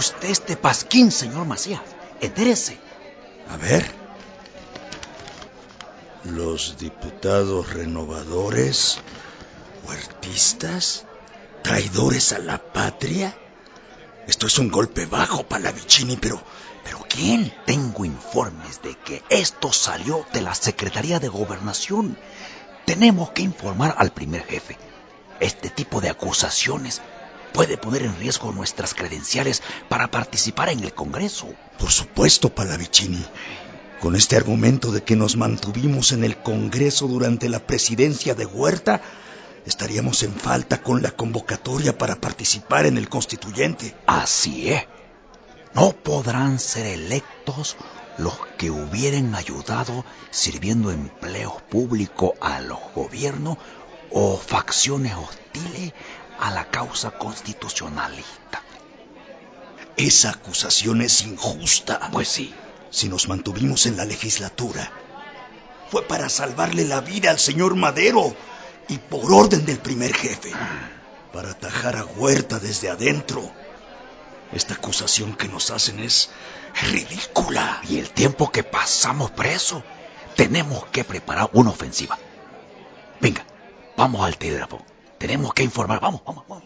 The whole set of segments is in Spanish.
Usted este pasquín, señor Macías? Entérese. A ver. Los diputados renovadores, huertistas, traidores a la patria. Esto es un golpe bajo, Palavicini, pero... ¿Pero quién? Tengo informes de que esto salió de la Secretaría de Gobernación. Tenemos que informar al primer jefe. Este tipo de acusaciones puede poner en riesgo nuestras credenciales para participar en el Congreso. Por supuesto, Palavicini. Con este argumento de que nos mantuvimos en el Congreso durante la presidencia de Huerta, estaríamos en falta con la convocatoria para participar en el constituyente. Así es. No podrán ser electos los que hubieran ayudado sirviendo empleos públicos a los gobiernos o facciones hostiles a la causa constitucionalista. Esa acusación es injusta. Pues sí. Si nos mantuvimos en la legislatura, fue para salvarle la vida al señor Madero y por orden del primer jefe, para atajar a Huerta desde adentro. Esta acusación que nos hacen es ridícula. Y el tiempo que pasamos preso, tenemos que preparar una ofensiva. Venga, vamos al telégrafo. Tenemos que informar. Vamos, vamos, vamos.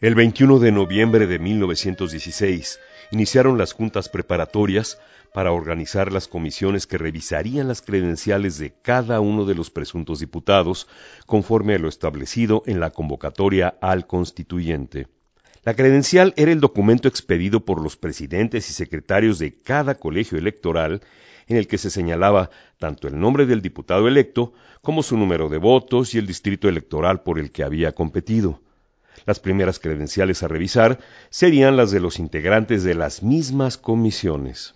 El 21 de noviembre de 1916 iniciaron las juntas preparatorias para organizar las comisiones que revisarían las credenciales de cada uno de los presuntos diputados conforme a lo establecido en la convocatoria al constituyente. La credencial era el documento expedido por los presidentes y secretarios de cada colegio electoral en el que se señalaba tanto el nombre del diputado electo como su número de votos y el distrito electoral por el que había competido. Las primeras credenciales a revisar serían las de los integrantes de las mismas comisiones.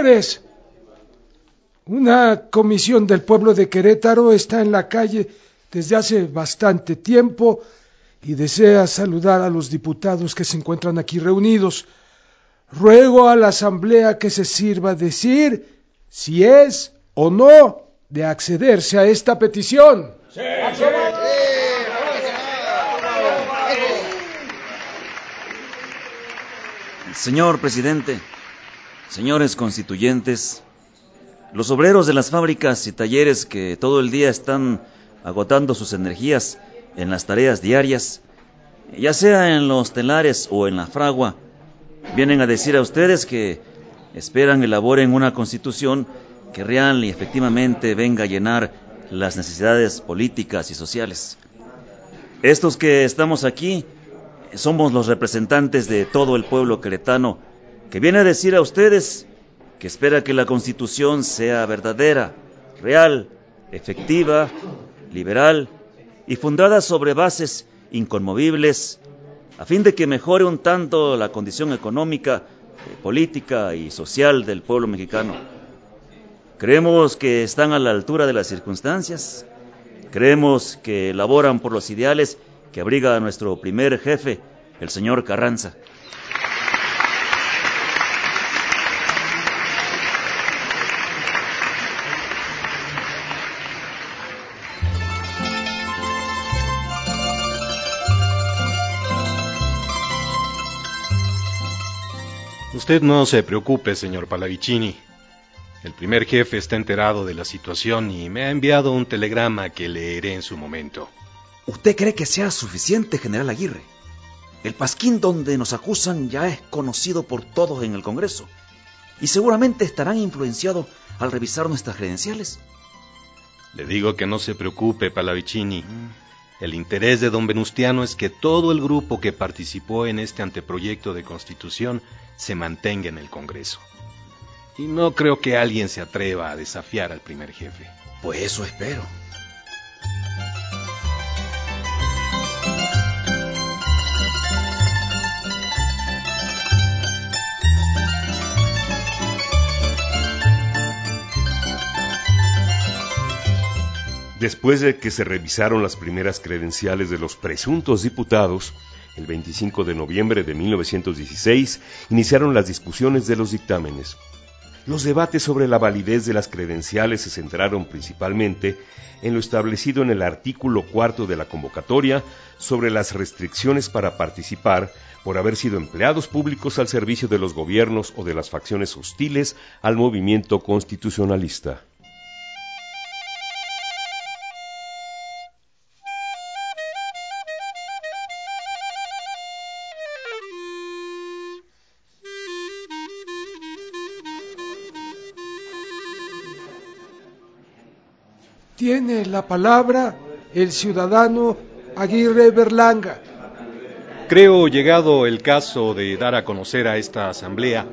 Señores, una comisión del pueblo de Querétaro está en la calle desde hace bastante tiempo y desea saludar a los diputados que se encuentran aquí reunidos. Ruego a la Asamblea que se sirva decir si es o no de accederse a esta petición. Señor presidente, señores constituyentes, los obreros de las fábricas y talleres que todo el día están agotando sus energías en las tareas diarias, ya sea en los telares o en la fragua, vienen a decir a ustedes que esperan elaboren una constitución que real y efectivamente venga a llenar las necesidades políticas y sociales. Estos que estamos aquí somos los representantes de todo el pueblo queretano que viene a decir a ustedes que espera que la constitución sea verdadera, real, efectiva, liberal y fundada sobre bases inconmovibles, a fin de que mejore un tanto la condición económica, eh, política y social del pueblo mexicano. Creemos que están a la altura de las circunstancias. Creemos que laboran por los ideales que abriga a nuestro primer jefe, el señor Carranza. Usted no se preocupe, señor Palavicini. El primer jefe está enterado de la situación y me ha enviado un telegrama que leeré en su momento. ¿Usted cree que sea suficiente, general Aguirre? El pasquín donde nos acusan ya es conocido por todos en el Congreso y seguramente estarán influenciados al revisar nuestras credenciales. Le digo que no se preocupe, Palavicini. El interés de don Venustiano es que todo el grupo que participó en este anteproyecto de constitución se mantenga en el Congreso. Y no creo que alguien se atreva a desafiar al primer jefe. Pues eso espero. Después de que se revisaron las primeras credenciales de los presuntos diputados, el 25 de noviembre de 1916 iniciaron las discusiones de los dictámenes. Los debates sobre la validez de las credenciales se centraron principalmente en lo establecido en el artículo cuarto de la convocatoria sobre las restricciones para participar por haber sido empleados públicos al servicio de los gobiernos o de las facciones hostiles al movimiento constitucionalista. Tiene la palabra el ciudadano Aguirre Berlanga. Creo llegado el caso de dar a conocer a esta asamblea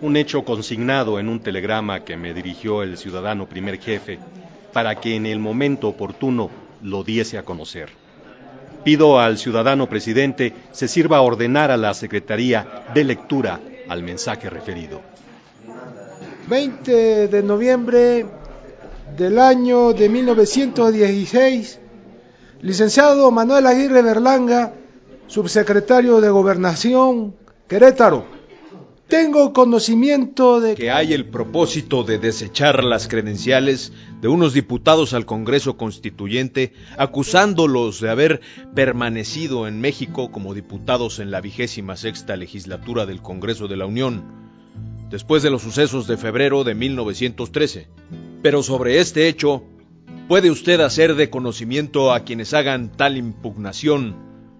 un hecho consignado en un telegrama que me dirigió el ciudadano primer jefe para que en el momento oportuno lo diese a conocer. Pido al ciudadano presidente se sirva a ordenar a la Secretaría de lectura al mensaje referido. 20 de noviembre del año de 1916, licenciado Manuel Aguirre Berlanga, subsecretario de Gobernación, Querétaro. Tengo conocimiento de que hay el propósito de desechar las credenciales de unos diputados al Congreso Constituyente acusándolos de haber permanecido en México como diputados en la vigésima sexta legislatura del Congreso de la Unión, después de los sucesos de febrero de 1913 pero sobre este hecho, puede usted hacer de conocimiento a quienes hagan tal impugnación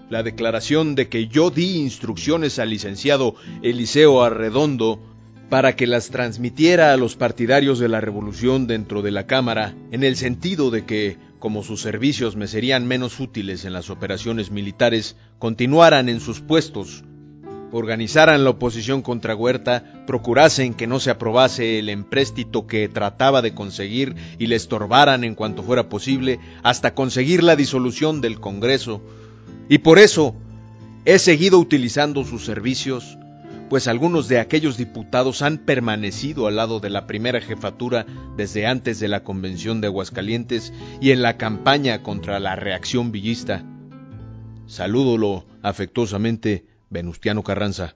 la declaración de que yo di instrucciones al licenciado Eliseo Arredondo para que las transmitiera a los partidarios de la revolución dentro de la Cámara, en el sentido de que, como sus servicios me serían menos útiles en las operaciones militares, continuaran en sus puestos organizaran la oposición contra Huerta, procurasen que no se aprobase el empréstito que trataba de conseguir y le estorbaran en cuanto fuera posible hasta conseguir la disolución del Congreso. Y por eso he seguido utilizando sus servicios, pues algunos de aquellos diputados han permanecido al lado de la primera jefatura desde antes de la Convención de Aguascalientes y en la campaña contra la reacción villista. Salúdolo afectuosamente Venustiano Carranza.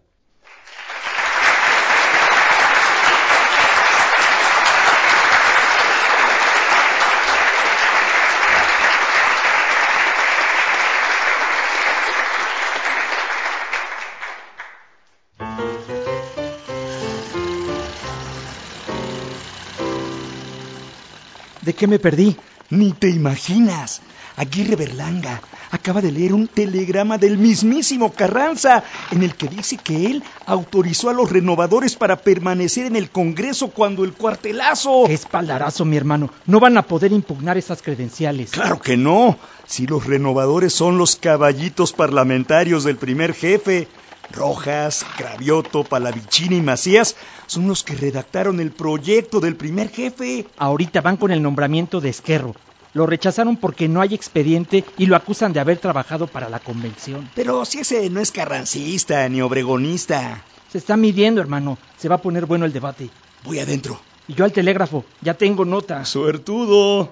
¿De qué me perdí? Ni te imaginas. Aguirre Berlanga acaba de leer un telegrama del mismísimo Carranza en el que dice que él autorizó a los renovadores para permanecer en el Congreso cuando el cuartelazo. Qué espaldarazo, mi hermano. No van a poder impugnar esas credenciales. Claro que no. Si los renovadores son los caballitos parlamentarios del primer jefe. Rojas, Cravioto, Palavicini y Macías son los que redactaron el proyecto del primer jefe. Ahorita van con el nombramiento de Esquerro. Lo rechazaron porque no hay expediente y lo acusan de haber trabajado para la convención. Pero si ese no es carrancista ni obregonista. Se está midiendo, hermano. Se va a poner bueno el debate. Voy adentro. Y yo al telégrafo. Ya tengo nota. Suertudo.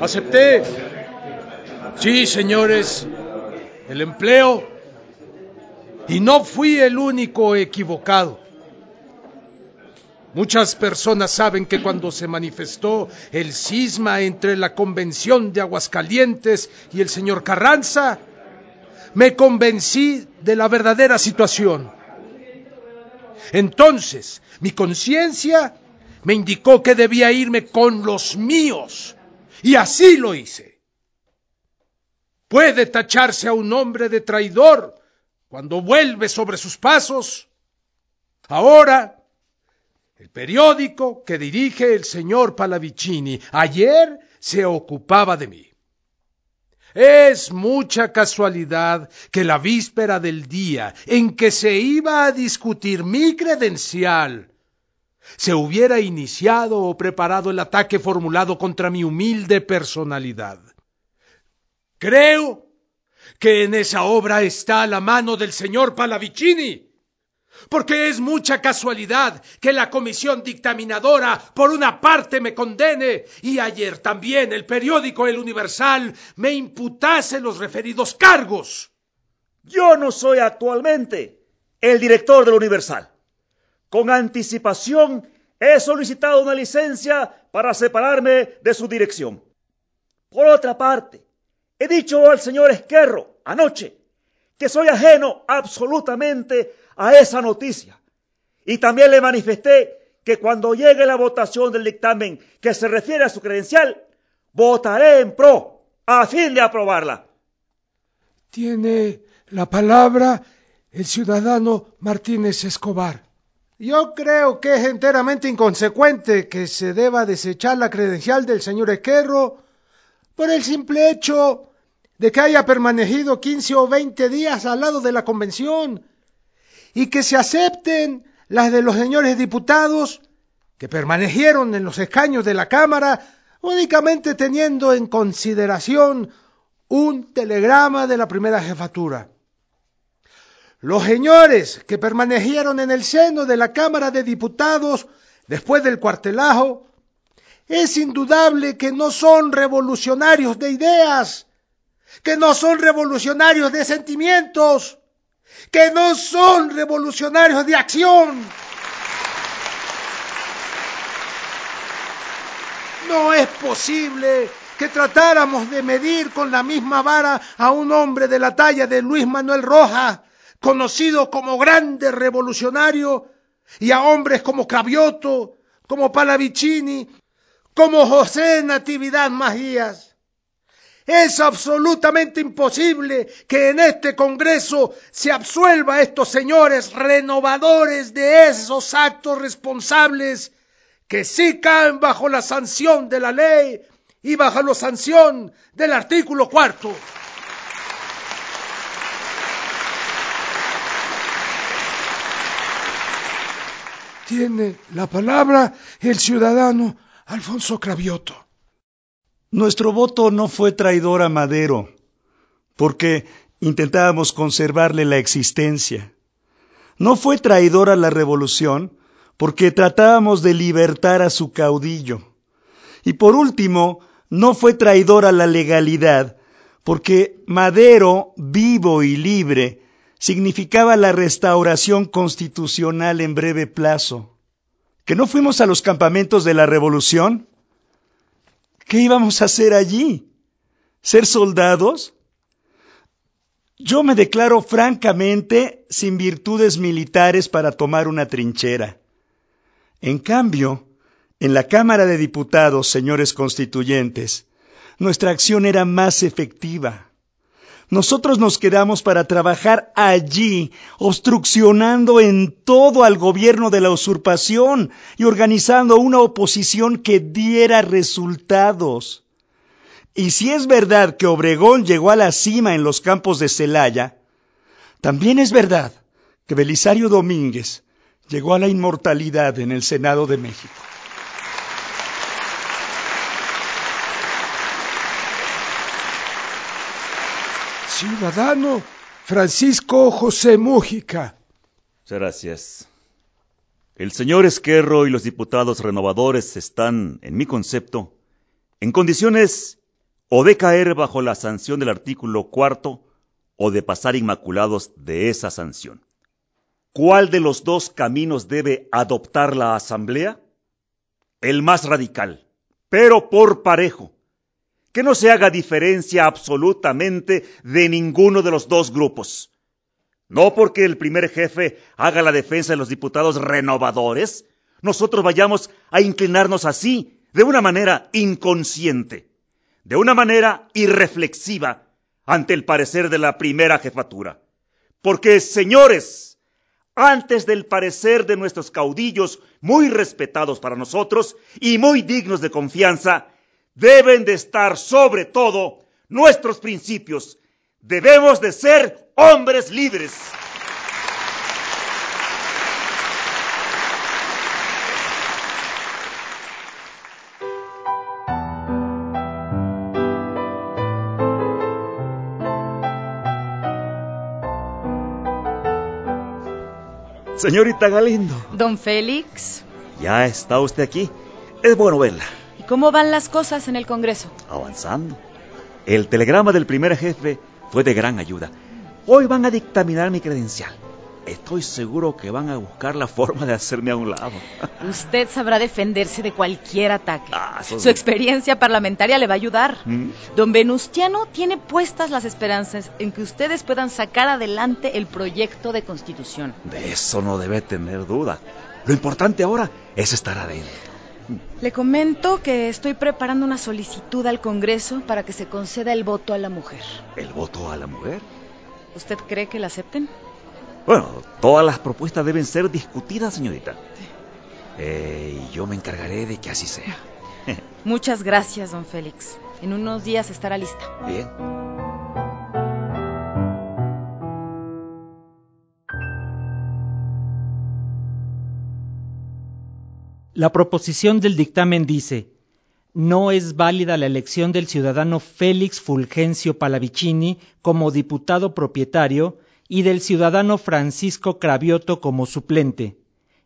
Acepté. Sí, señores. El empleo. Y no fui el único equivocado. Muchas personas saben que cuando se manifestó el cisma entre la Convención de Aguascalientes y el señor Carranza, me convencí de la verdadera situación. Entonces, mi conciencia me indicó que debía irme con los míos, y así lo hice. Puede tacharse a un hombre de traidor cuando vuelve sobre sus pasos. Ahora, el periódico que dirige el señor Palavicini ayer se ocupaba de mí. Es mucha casualidad que la víspera del día en que se iba a discutir mi credencial se hubiera iniciado o preparado el ataque formulado contra mi humilde personalidad. Creo que en esa obra está la mano del señor Palavicini porque es mucha casualidad que la comisión dictaminadora por una parte me condene y ayer también el periódico El Universal me imputase los referidos cargos. Yo no soy actualmente el director del Universal. Con anticipación he solicitado una licencia para separarme de su dirección. Por otra parte, he dicho al señor Esquerro anoche que soy ajeno absolutamente a esa noticia. Y también le manifesté que cuando llegue la votación del dictamen que se refiere a su credencial, votaré en pro a fin de aprobarla. Tiene la palabra el ciudadano Martínez Escobar. Yo creo que es enteramente inconsecuente que se deba desechar la credencial del señor Esquerro por el simple hecho de que haya permanecido 15 o 20 días al lado de la convención y que se acepten las de los señores diputados que permanecieron en los escaños de la Cámara únicamente teniendo en consideración un telegrama de la primera jefatura. Los señores que permanecieron en el seno de la Cámara de Diputados después del cuartelajo, es indudable que no son revolucionarios de ideas, que no son revolucionarios de sentimientos, que no son revolucionarios de acción. No es posible que tratáramos de medir con la misma vara a un hombre de la talla de Luis Manuel Rojas, conocido como grande revolucionario, y a hombres como Cravioto, como Palavicini, como José Natividad Magías. Es absolutamente imposible que en este Congreso se absuelva a estos señores renovadores de esos actos responsables que sí caen bajo la sanción de la ley y bajo la sanción del artículo cuarto. Tiene la palabra el ciudadano Alfonso Cravioto. Nuestro voto no fue traidor a Madero, porque intentábamos conservarle la existencia. No fue traidor a la revolución, porque tratábamos de libertar a su caudillo. Y por último, no fue traidor a la legalidad, porque Madero, vivo y libre, significaba la restauración constitucional en breve plazo. ¿Que no fuimos a los campamentos de la revolución? ¿Qué íbamos a hacer allí? ¿Ser soldados? Yo me declaro francamente sin virtudes militares para tomar una trinchera. En cambio, en la Cámara de Diputados, señores constituyentes, nuestra acción era más efectiva. Nosotros nos quedamos para trabajar allí, obstruccionando en todo al gobierno de la usurpación y organizando una oposición que diera resultados. Y si es verdad que Obregón llegó a la cima en los campos de Celaya, también es verdad que Belisario Domínguez llegó a la inmortalidad en el Senado de México. Ciudadano Francisco José Mújica. Muchas gracias. El señor Esquerro y los diputados renovadores están, en mi concepto, en condiciones o de caer bajo la sanción del artículo cuarto o de pasar inmaculados de esa sanción. ¿Cuál de los dos caminos debe adoptar la Asamblea? El más radical, pero por parejo que no se haga diferencia absolutamente de ninguno de los dos grupos. No porque el primer jefe haga la defensa de los diputados renovadores, nosotros vayamos a inclinarnos así, de una manera inconsciente, de una manera irreflexiva, ante el parecer de la primera jefatura. Porque, señores, antes del parecer de nuestros caudillos, muy respetados para nosotros y muy dignos de confianza, deben de estar sobre todo nuestros principios. Debemos de ser hombres libres. Señorita Galindo. Don Félix. Ya está usted aquí. Es bueno verla. ¿Cómo van las cosas en el Congreso? Avanzando. El telegrama del primer jefe fue de gran ayuda. Hoy van a dictaminar mi credencial. Estoy seguro que van a buscar la forma de hacerme a un lado. Usted sabrá defenderse de cualquier ataque. Ah, Su experiencia parlamentaria le va a ayudar. ¿Mm? Don Venustiano tiene puestas las esperanzas en que ustedes puedan sacar adelante el proyecto de constitución. De eso no debe tener duda. Lo importante ahora es estar adentro. Le comento que estoy preparando una solicitud al Congreso para que se conceda el voto a la mujer. ¿El voto a la mujer? ¿Usted cree que la acepten? Bueno, todas las propuestas deben ser discutidas, señorita. Eh, y yo me encargaré de que así sea. Muchas gracias, don Félix. En unos días estará lista. Bien. La proposición del dictamen dice, no es válida la elección del ciudadano Félix Fulgencio Palavicini como diputado propietario y del ciudadano Francisco Cravioto como suplente.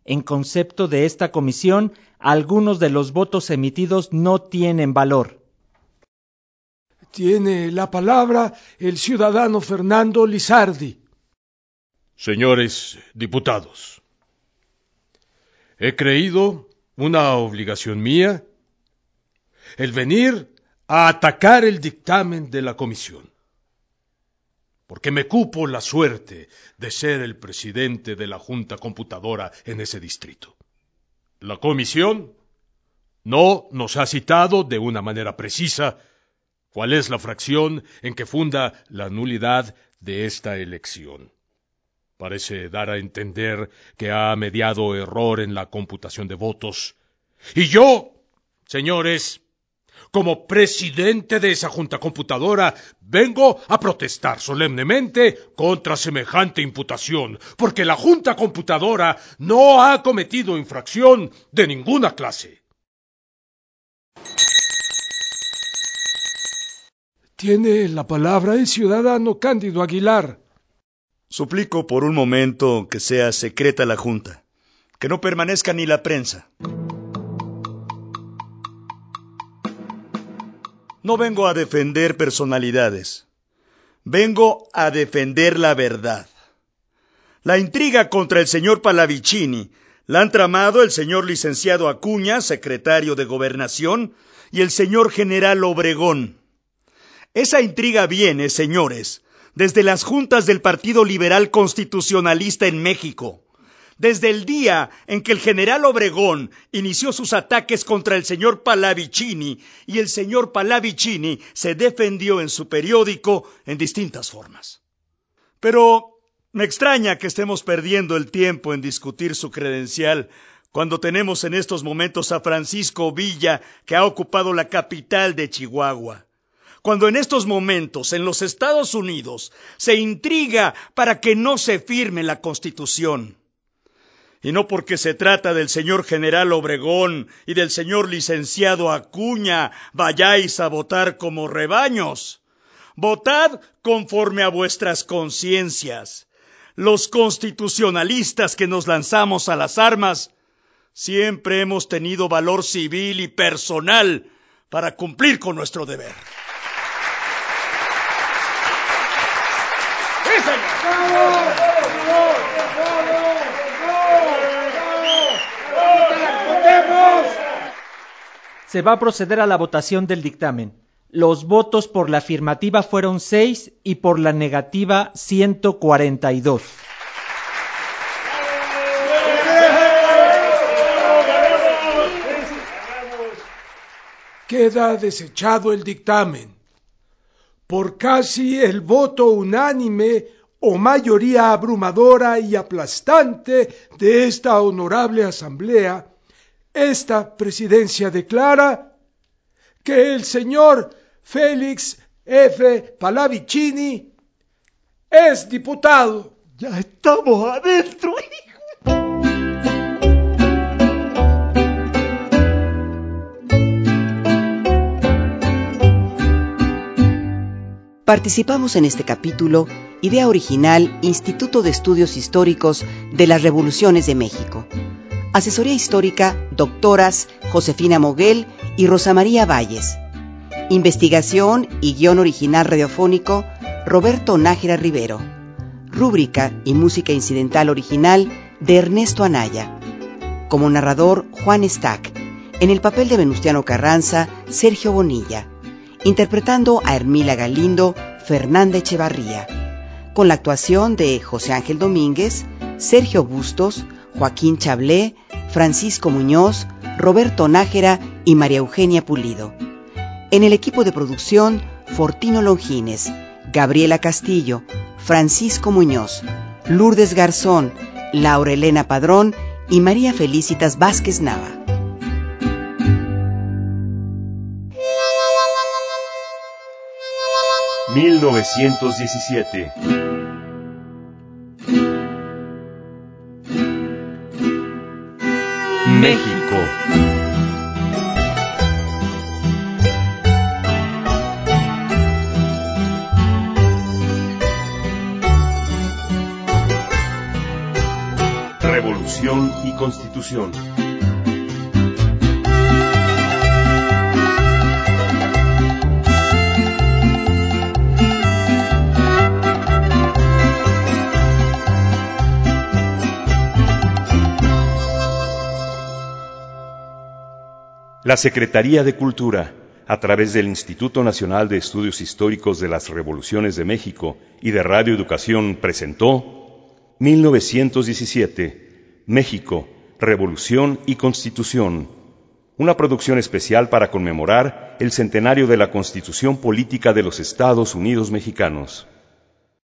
En concepto de esta comisión, algunos de los votos emitidos no tienen valor. Tiene la palabra el ciudadano Fernando Lizardi. Señores diputados, he creído una obligación mía el venir a atacar el dictamen de la comisión, porque me cupo la suerte de ser el presidente de la Junta Computadora en ese distrito. La comisión no nos ha citado de una manera precisa cuál es la fracción en que funda la nulidad de esta elección. Parece dar a entender que ha mediado error en la computación de votos. Y yo, señores, como presidente de esa junta computadora, vengo a protestar solemnemente contra semejante imputación, porque la junta computadora no ha cometido infracción de ninguna clase. Tiene la palabra el ciudadano Cándido Aguilar. Suplico por un momento que sea secreta la Junta, que no permanezca ni la prensa. No vengo a defender personalidades, vengo a defender la verdad. La intriga contra el señor Palavicini la han tramado el señor licenciado Acuña, secretario de Gobernación, y el señor general Obregón. Esa intriga viene, señores, desde las juntas del Partido Liberal Constitucionalista en México, desde el día en que el general Obregón inició sus ataques contra el señor Pallavicini y el señor Pallavicini se defendió en su periódico en distintas formas. Pero me extraña que estemos perdiendo el tiempo en discutir su credencial cuando tenemos en estos momentos a Francisco Villa que ha ocupado la capital de Chihuahua cuando en estos momentos en los Estados Unidos se intriga para que no se firme la Constitución. Y no porque se trata del señor general Obregón y del señor licenciado Acuña, vayáis a votar como rebaños. Votad conforme a vuestras conciencias. Los constitucionalistas que nos lanzamos a las armas siempre hemos tenido valor civil y personal para cumplir con nuestro deber. Se va a proceder a la votación del dictamen. Los votos por la afirmativa fueron seis y por la negativa 142. Queda desechado el dictamen. Por casi el voto unánime o mayoría abrumadora y aplastante de esta honorable asamblea, esta presidencia declara que el señor Félix F. Palavicini es diputado. Ya estamos adentro. Participamos en este capítulo, idea original, Instituto de Estudios Históricos de las Revoluciones de México. Asesoría histórica, doctoras Josefina Moguel y Rosa María Valles. Investigación y guion original radiofónico, Roberto Nájera Rivero. Rúbrica y música incidental original de Ernesto Anaya. Como narrador, Juan Stack. En el papel de Venustiano Carranza, Sergio Bonilla interpretando a Hermila Galindo, Fernanda Echevarría, con la actuación de José Ángel Domínguez, Sergio Bustos, Joaquín Chablé, Francisco Muñoz, Roberto Nájera y María Eugenia Pulido. En el equipo de producción, Fortino Longines, Gabriela Castillo, Francisco Muñoz, Lourdes Garzón, Laura Elena Padrón y María Felicitas Vázquez Nava. 1917. México. Revolución y Constitución. La Secretaría de Cultura, a través del Instituto Nacional de Estudios Históricos de las Revoluciones de México y de Radio Educación, presentó 1917, México, Revolución y Constitución, una producción especial para conmemorar el centenario de la Constitución Política de los Estados Unidos Mexicanos.